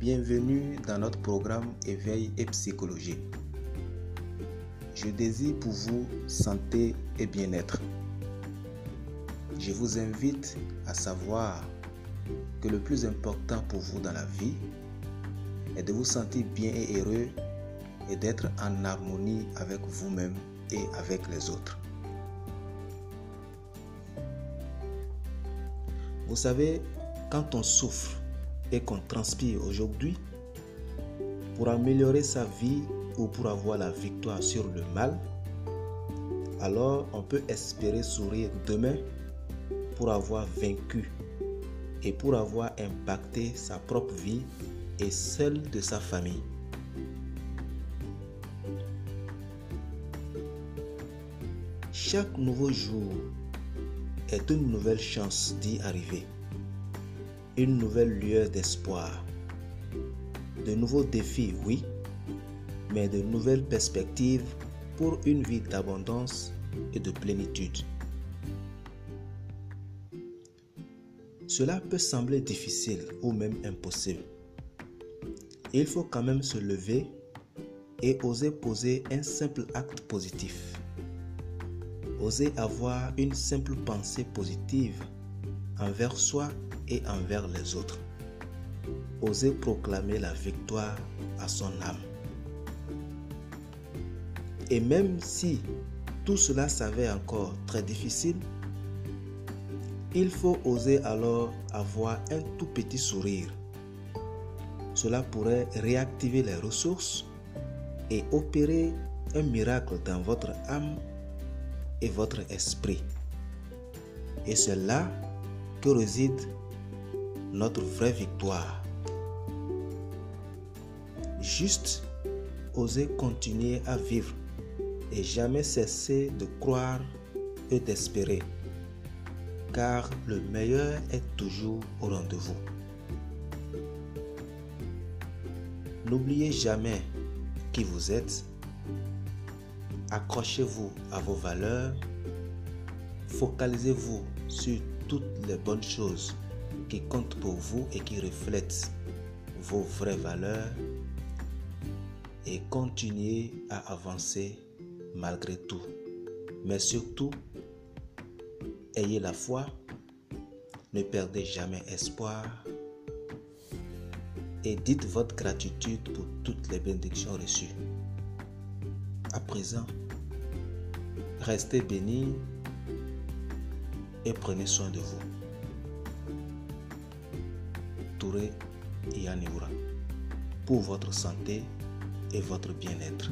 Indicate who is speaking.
Speaker 1: bienvenue dans notre programme Éveil et psychologie. Je désire pour vous santé et bien-être. Je vous invite à savoir que le plus important pour vous dans la vie est de vous sentir bien et heureux et d'être en harmonie avec vous-même et avec les autres. Vous savez, quand on souffre qu'on transpire aujourd'hui, pour améliorer sa vie ou pour avoir la victoire sur le mal, alors on peut espérer sourire demain pour avoir vaincu et pour avoir impacté sa propre vie et celle de sa famille. Chaque nouveau jour est une nouvelle chance d'y arriver, une nouvelle lueur d'espoir, de nouveaux défis, oui, mais de nouvelles perspectives pour une vie d'abondance et de plénitude. Cela peut sembler difficile ou même impossible. Il faut quand même se lever et oser poser un simple acte positif. Oser avoir une simple pensée positive envers soi et envers les autres. Oser proclamer la victoire à son âme. Et même si tout cela s'avère encore très difficile, il faut oser alors avoir un tout petit sourire. Cela pourrait réactiver les ressources et opérer un miracle dans votre âme et votre esprit. Et c'est là que réside notre vraie victoire. Juste oser continuer à vivre et jamais cesser de croire et d'espérer, car le meilleur est toujours au rendez-vous. N'oubliez jamais qui vous êtes, accrochez-vous à vos valeurs, focalisez-vous sur toutes les bonnes choses qui comptent pour vous et qui reflètent vos vraies valeurs et continuez à avancer malgré tout. Mais surtout, ayez la foi, ne perdez jamais espoir et dites votre gratitude pour toutes les bénédictions reçues. À présent, restez bénis et prenez soin de vous. Touré Yanniura, pour votre santé et votre bien-être.